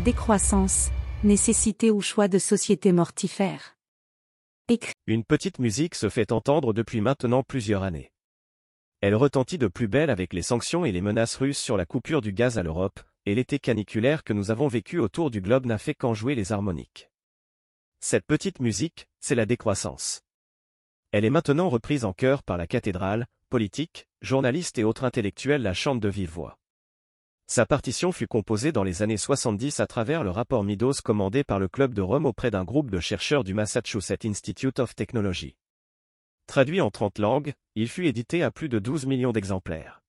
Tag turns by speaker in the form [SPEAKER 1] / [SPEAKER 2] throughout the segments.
[SPEAKER 1] Décroissance, nécessité ou choix de société mortifère.
[SPEAKER 2] Une petite musique se fait entendre depuis maintenant plusieurs années. Elle retentit de plus belle avec les sanctions et les menaces russes sur la coupure du gaz à l'Europe, et l'été caniculaire que nous avons vécu autour du globe n'a fait qu'en jouer les harmoniques. Cette petite musique, c'est la décroissance. Elle est maintenant reprise en chœur par la cathédrale, politiques, journalistes et autres intellectuels la chantent de vive voix. Sa partition fut composée dans les années 70 à travers le rapport Midos commandé par le Club de Rome auprès d'un groupe de chercheurs du Massachusetts Institute of Technology. Traduit en 30 langues, il fut édité à plus de 12 millions d'exemplaires.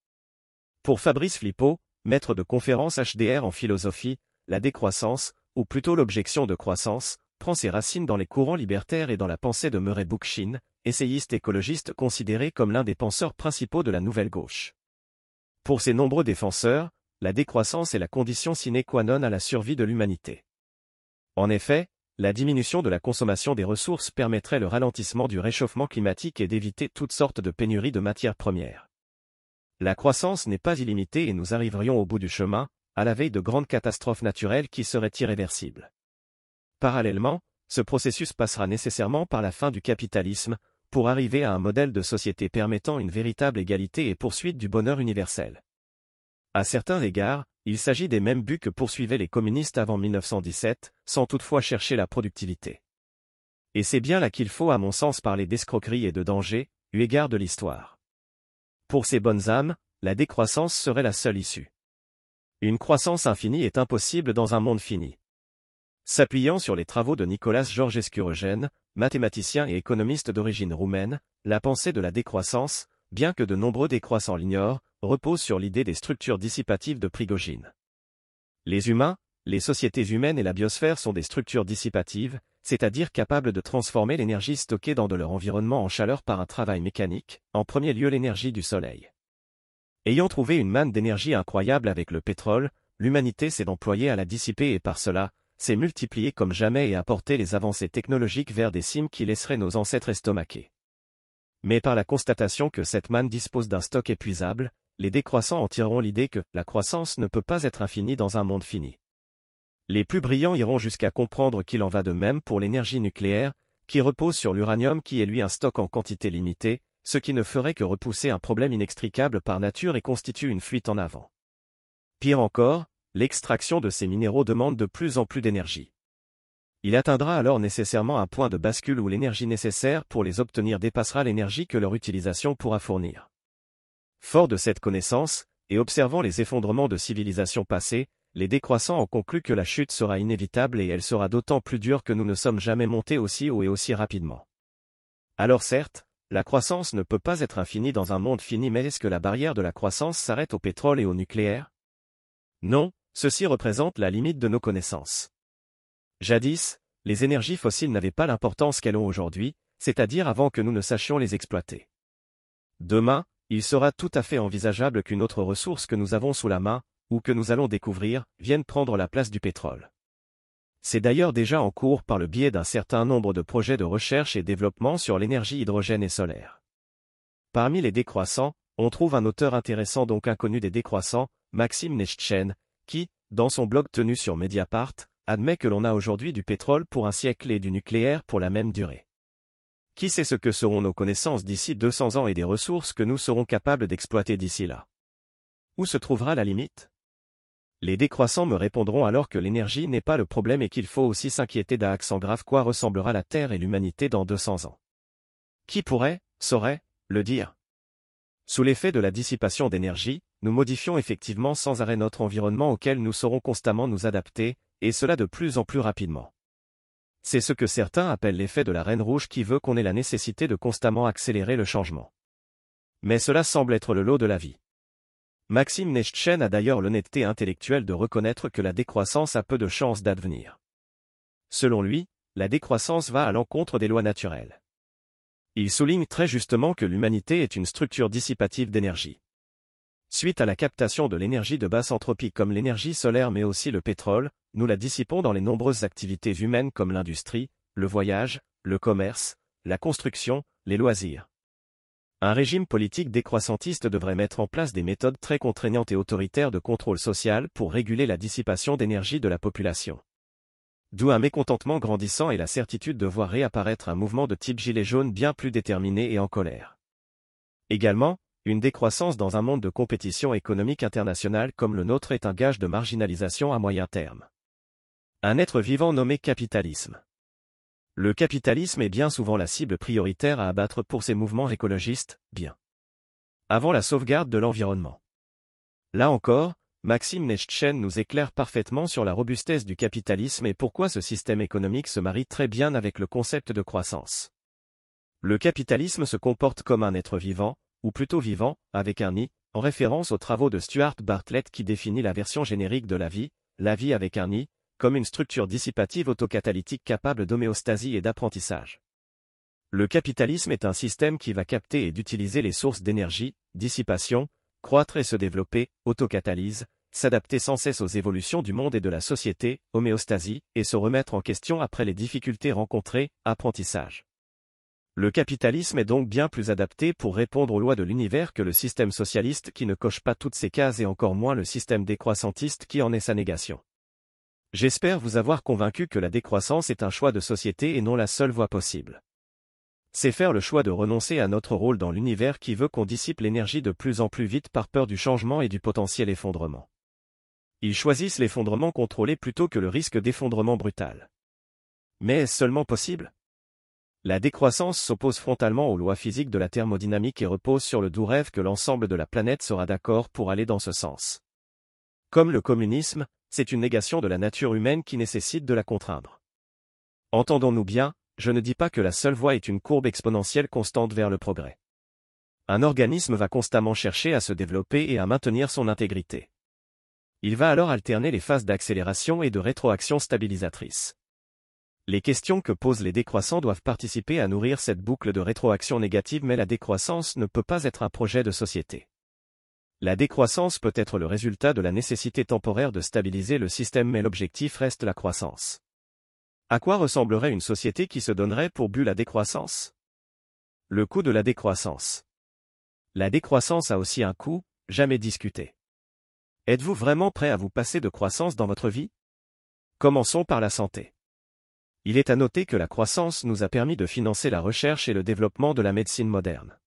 [SPEAKER 2] Pour Fabrice Flippo, maître de conférence HDR en philosophie, la décroissance, ou plutôt l'objection de croissance, prend ses racines dans les courants libertaires et dans la pensée de Murray Bookchin, essayiste écologiste considéré comme l'un des penseurs principaux de la nouvelle gauche. Pour ses nombreux défenseurs, la décroissance est la condition sine qua non à la survie de l'humanité. En effet, la diminution de la consommation des ressources permettrait le ralentissement du réchauffement climatique et d'éviter toutes sortes de pénuries de matières premières. La croissance n'est pas illimitée et nous arriverions au bout du chemin, à la veille de grandes catastrophes naturelles qui seraient irréversibles. Parallèlement, ce processus passera nécessairement par la fin du capitalisme, pour arriver à un modèle de société permettant une véritable égalité et poursuite du bonheur universel. À certains égards, il s'agit des mêmes buts que poursuivaient les communistes avant 1917, sans toutefois chercher la productivité. Et c'est bien là qu'il faut à mon sens parler d'escroquerie et de danger, eu égard de l'histoire. Pour ces bonnes âmes, la décroissance serait la seule issue. Une croissance infinie est impossible dans un monde fini. S'appuyant sur les travaux de Nicolas Georgescu Eugène, mathématicien et économiste d'origine roumaine, la pensée de la décroissance, bien que de nombreux décroissants l'ignorent, repose sur l'idée des structures dissipatives de Prigogine. Les humains, les sociétés humaines et la biosphère sont des structures dissipatives, c'est-à-dire capables de transformer l'énergie stockée dans de leur environnement en chaleur par un travail mécanique, en premier lieu l'énergie du soleil. Ayant trouvé une manne d'énergie incroyable avec le pétrole, l'humanité s'est employée à la dissiper et par cela, s'est multiplié comme jamais et apporté les avancées technologiques vers des cimes qui laisseraient nos ancêtres estomaqués. Mais par la constatation que cette manne dispose d'un stock épuisable, les décroissants en tireront l'idée que la croissance ne peut pas être infinie dans un monde fini. Les plus brillants iront jusqu'à comprendre qu'il en va de même pour l'énergie nucléaire, qui repose sur l'uranium qui est lui un stock en quantité limitée, ce qui ne ferait que repousser un problème inextricable par nature et constitue une fuite en avant. Pire encore, l'extraction de ces minéraux demande de plus en plus d'énergie. Il atteindra alors nécessairement un point de bascule où l'énergie nécessaire pour les obtenir dépassera l'énergie que leur utilisation pourra fournir. Fort de cette connaissance, et observant les effondrements de civilisations passées, les décroissants ont conclu que la chute sera inévitable et elle sera d'autant plus dure que nous ne sommes jamais montés aussi haut et aussi rapidement. Alors certes, la croissance ne peut pas être infinie dans un monde fini mais est-ce que la barrière de la croissance s'arrête au pétrole et au nucléaire? Non, Ceci représente la limite de nos connaissances. Jadis, les énergies fossiles n'avaient pas l'importance qu'elles ont aujourd'hui, c'est-à-dire avant que nous ne sachions les exploiter. Demain, il sera tout à fait envisageable qu'une autre ressource que nous avons sous la main, ou que nous allons découvrir, vienne prendre la place du pétrole. C'est d'ailleurs déjà en cours par le biais d'un certain nombre de projets de recherche et développement sur l'énergie hydrogène et solaire. Parmi les décroissants, on trouve un auteur intéressant donc inconnu des décroissants, Maxime Nechtchen, qui, dans son blog tenu sur Mediapart, admet que l'on a aujourd'hui du pétrole pour un siècle et du nucléaire pour la même durée. Qui sait ce que seront nos connaissances d'ici 200 ans et des ressources que nous serons capables d'exploiter d'ici là? Où se trouvera la limite? Les décroissants me répondront alors que l'énergie n'est pas le problème et qu'il faut aussi s'inquiéter d'un accent grave quoi ressemblera la Terre et l'humanité dans 200 ans. Qui pourrait, saurait, le dire? Sous l'effet de la dissipation d'énergie, nous modifions effectivement sans arrêt notre environnement auquel nous saurons constamment nous adapter, et cela de plus en plus rapidement. C'est ce que certains appellent l'effet de la reine rouge qui veut qu'on ait la nécessité de constamment accélérer le changement. Mais cela semble être le lot de la vie. Maxime Nechtchen a d'ailleurs l'honnêteté intellectuelle de reconnaître que la décroissance a peu de chances d'advenir. Selon lui, la décroissance va à l'encontre des lois naturelles. Il souligne très justement que l'humanité est une structure dissipative d'énergie. Suite à la captation de l'énergie de basse entropie comme l'énergie solaire mais aussi le pétrole, nous la dissipons dans les nombreuses activités humaines comme l'industrie, le voyage, le commerce, la construction, les loisirs. Un régime politique décroissantiste devrait mettre en place des méthodes très contraignantes et autoritaires de contrôle social pour réguler la dissipation d'énergie de la population. D'où un mécontentement grandissant et la certitude de voir réapparaître un mouvement de type gilet jaune bien plus déterminé et en colère. Également, une décroissance dans un monde de compétition économique internationale comme le nôtre est un gage de marginalisation à moyen terme. Un être vivant nommé capitalisme. Le capitalisme est bien souvent la cible prioritaire à abattre pour ces mouvements écologistes, bien. Avant la sauvegarde de l'environnement. Là encore, Maxime Nechtchen nous éclaire parfaitement sur la robustesse du capitalisme et pourquoi ce système économique se marie très bien avec le concept de croissance. Le capitalisme se comporte comme un être vivant, ou plutôt vivant, avec un nid, en référence aux travaux de Stuart Bartlett qui définit la version générique de la vie, la vie avec un nid, comme une structure dissipative autocatalytique capable d'homéostasie et d'apprentissage. Le capitalisme est un système qui va capter et d'utiliser les sources d'énergie, dissipation, croître et se développer, autocatalyse, s'adapter sans cesse aux évolutions du monde et de la société, homéostasie, et se remettre en question après les difficultés rencontrées, apprentissage. Le capitalisme est donc bien plus adapté pour répondre aux lois de l'univers que le système socialiste qui ne coche pas toutes ces cases et encore moins le système décroissantiste qui en est sa négation. J'espère vous avoir convaincu que la décroissance est un choix de société et non la seule voie possible. C'est faire le choix de renoncer à notre rôle dans l'univers qui veut qu'on dissipe l'énergie de plus en plus vite par peur du changement et du potentiel effondrement. Ils choisissent l'effondrement contrôlé plutôt que le risque d'effondrement brutal. Mais est-ce seulement possible? La décroissance s'oppose frontalement aux lois physiques de la thermodynamique et repose sur le doux rêve que l'ensemble de la planète sera d'accord pour aller dans ce sens. Comme le communisme, c'est une négation de la nature humaine qui nécessite de la contraindre. Entendons-nous bien, je ne dis pas que la seule voie est une courbe exponentielle constante vers le progrès. Un organisme va constamment chercher à se développer et à maintenir son intégrité. Il va alors alterner les phases d'accélération et de rétroaction stabilisatrice. Les questions que posent les décroissants doivent participer à nourrir cette boucle de rétroaction négative mais la décroissance ne peut pas être un projet de société. La décroissance peut être le résultat de la nécessité temporaire de stabiliser le système mais l'objectif reste la croissance. À quoi ressemblerait une société qui se donnerait pour but la décroissance? Le coût de la décroissance. La décroissance a aussi un coût, jamais discuté. Êtes-vous vraiment prêt à vous passer de croissance dans votre vie? Commençons par la santé. Il est à noter que la croissance nous a permis de financer la recherche et le développement de la médecine moderne.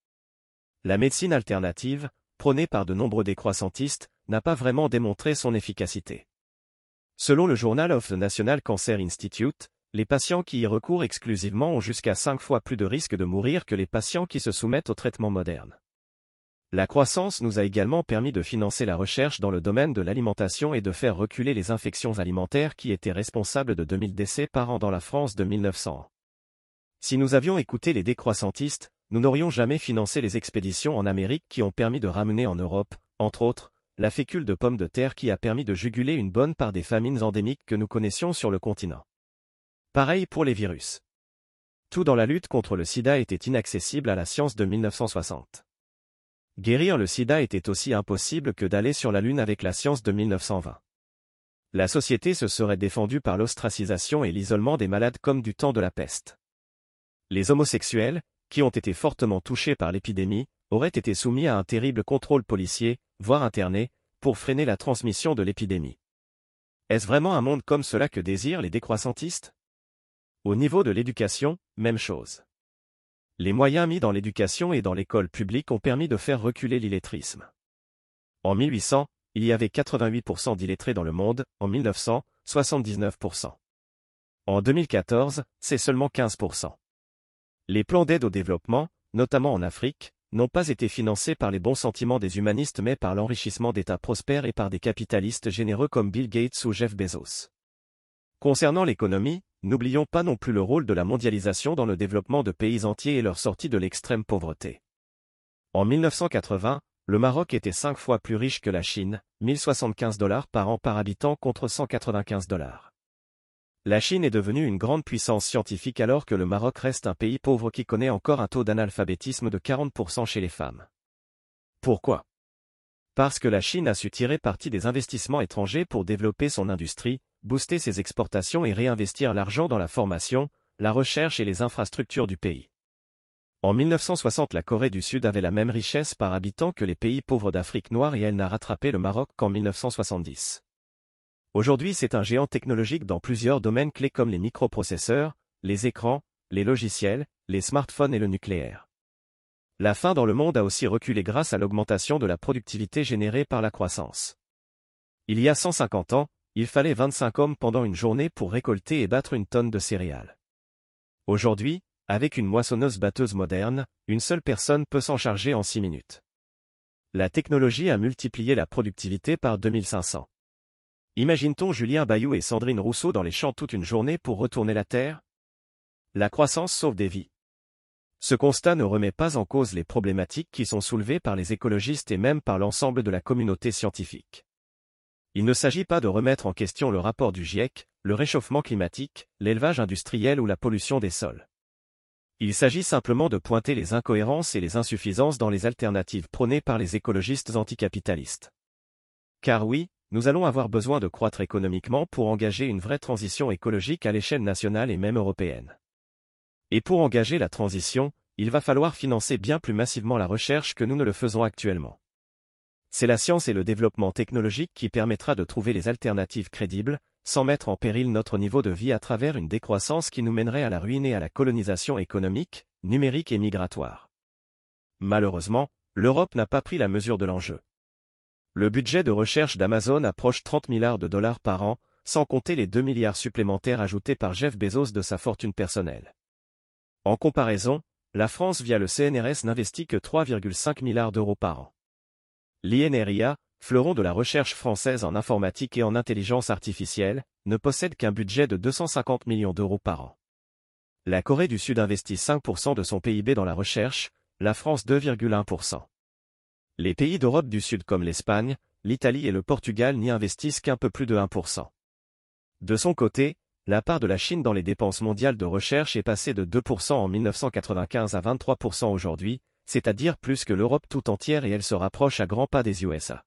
[SPEAKER 2] La médecine alternative, prôné par de nombreux décroissantistes, n'a pas vraiment démontré son efficacité. Selon le Journal of the National Cancer Institute, les patients qui y recourent exclusivement ont jusqu'à 5 fois plus de risques de mourir que les patients qui se soumettent au traitement moderne. La croissance nous a également permis de financer la recherche dans le domaine de l'alimentation et de faire reculer les infections alimentaires qui étaient responsables de 2000 décès par an dans la France de 1900. Si nous avions écouté les décroissantistes, nous n'aurions jamais financé les expéditions en Amérique qui ont permis de ramener en Europe, entre autres, la fécule de pommes de terre qui a permis de juguler une bonne part des famines endémiques que nous connaissions sur le continent. Pareil pour les virus. Tout dans la lutte contre le sida était inaccessible à la science de 1960. Guérir le sida était aussi impossible que d'aller sur la Lune avec la science de 1920. La société se serait défendue par l'ostracisation et l'isolement des malades comme du temps de la peste. Les homosexuels, qui ont été fortement touchés par l'épidémie, auraient été soumis à un terrible contrôle policier, voire internés, pour freiner la transmission de l'épidémie. Est-ce vraiment un monde comme cela que désirent les décroissantistes? Au niveau de l'éducation, même chose. Les moyens mis dans l'éducation et dans l'école publique ont permis de faire reculer l'illettrisme. En 1800, il y avait 88% d'illettrés dans le monde, en 1900, 79%. En 2014, c'est seulement 15%. Les plans d'aide au développement, notamment en Afrique, n'ont pas été financés par les bons sentiments des humanistes mais par l'enrichissement d'États prospères et par des capitalistes généreux comme Bill Gates ou Jeff Bezos. Concernant l'économie, n'oublions pas non plus le rôle de la mondialisation dans le développement de pays entiers et leur sortie de l'extrême pauvreté. En 1980, le Maroc était cinq fois plus riche que la Chine, 1075 dollars par an par habitant contre 195 dollars. La Chine est devenue une grande puissance scientifique alors que le Maroc reste un pays pauvre qui connaît encore un taux d'analphabétisme de 40% chez les femmes. Pourquoi? Parce que la Chine a su tirer parti des investissements étrangers pour développer son industrie, booster ses exportations et réinvestir l'argent dans la formation, la recherche et les infrastructures du pays. En 1960 la Corée du Sud avait la même richesse par habitant que les pays pauvres d'Afrique noire et elle n'a rattrapé le Maroc qu'en 1970. Aujourd'hui c'est un géant technologique dans plusieurs domaines clés comme les microprocesseurs, les écrans, les logiciels, les smartphones et le nucléaire. La faim dans le monde a aussi reculé grâce à l'augmentation de la productivité générée par la croissance. Il y a 150 ans, il fallait 25 hommes pendant une journée pour récolter et battre une tonne de céréales. Aujourd'hui, avec une moissonneuse-batteuse moderne, une seule personne peut s'en charger en 6 minutes. La technologie a multiplié la productivité par 2500. Imagine-t-on Julien Bayou et Sandrine Rousseau dans les champs toute une journée pour retourner la Terre? La croissance sauve des vies. Ce constat ne remet pas en cause les problématiques qui sont soulevées par les écologistes et même par l'ensemble de la communauté scientifique. Il ne s'agit pas de remettre en question le rapport du GIEC, le réchauffement climatique, l'élevage industriel ou la pollution des sols. Il s'agit simplement de pointer les incohérences et les insuffisances dans les alternatives prônées par les écologistes anticapitalistes. Car oui, nous allons avoir besoin de croître économiquement pour engager une vraie transition écologique à l'échelle nationale et même européenne. Et pour engager la transition, il va falloir financer bien plus massivement la recherche que nous ne le faisons actuellement. C'est la science et le développement technologique qui permettra de trouver les alternatives crédibles, sans mettre en péril notre niveau de vie à travers une décroissance qui nous mènerait à la ruine et à la colonisation économique, numérique et migratoire. Malheureusement, l'Europe n'a pas pris la mesure de l'enjeu. Le budget de recherche d'Amazon approche 30 milliards de dollars par an, sans compter les 2 milliards supplémentaires ajoutés par Jeff Bezos de sa fortune personnelle. En comparaison, la France via le CNRS n'investit que 3,5 milliards d'euros par an. L'INRIA, fleuron de la recherche française en informatique et en intelligence artificielle, ne possède qu'un budget de 250 millions d'euros par an. La Corée du Sud investit 5% de son PIB dans la recherche, la France 2,1%. Les pays d'Europe du Sud comme l'Espagne, l'Italie et le Portugal n'y investissent qu'un peu plus de 1%. De son côté, la part de la Chine dans les dépenses mondiales de recherche est passée de 2% en 1995 à 23% aujourd'hui, c'est-à-dire plus que l'Europe tout entière et elle se rapproche à grands pas des USA.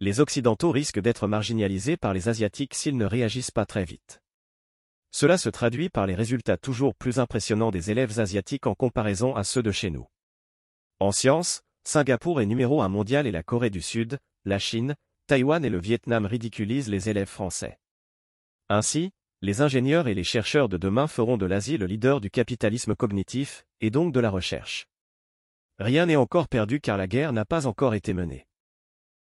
[SPEAKER 2] Les Occidentaux risquent d'être marginalisés par les Asiatiques s'ils ne réagissent pas très vite. Cela se traduit par les résultats toujours plus impressionnants des élèves asiatiques en comparaison à ceux de chez nous. En sciences, Singapour est numéro un mondial et la Corée du Sud, la Chine, Taïwan et le Vietnam ridiculisent les élèves français. Ainsi, les ingénieurs et les chercheurs de demain feront de l'Asie le leader du capitalisme cognitif, et donc de la recherche. Rien n'est encore perdu car la guerre n'a pas encore été menée.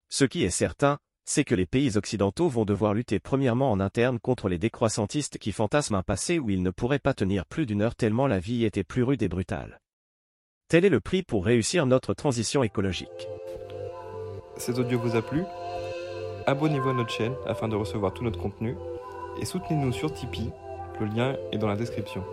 [SPEAKER 2] Ce qui est certain, c'est que les pays occidentaux vont devoir lutter premièrement en interne contre les décroissantistes qui fantasment un passé où ils ne pourraient pas tenir plus d'une heure tellement la vie était plus rude et brutale. Tel est le prix pour réussir notre transition écologique.
[SPEAKER 3] Cet audio vous a plu? Abonnez-vous à notre chaîne afin de recevoir tout notre contenu et soutenez-nous sur Tipeee, le lien est dans la description.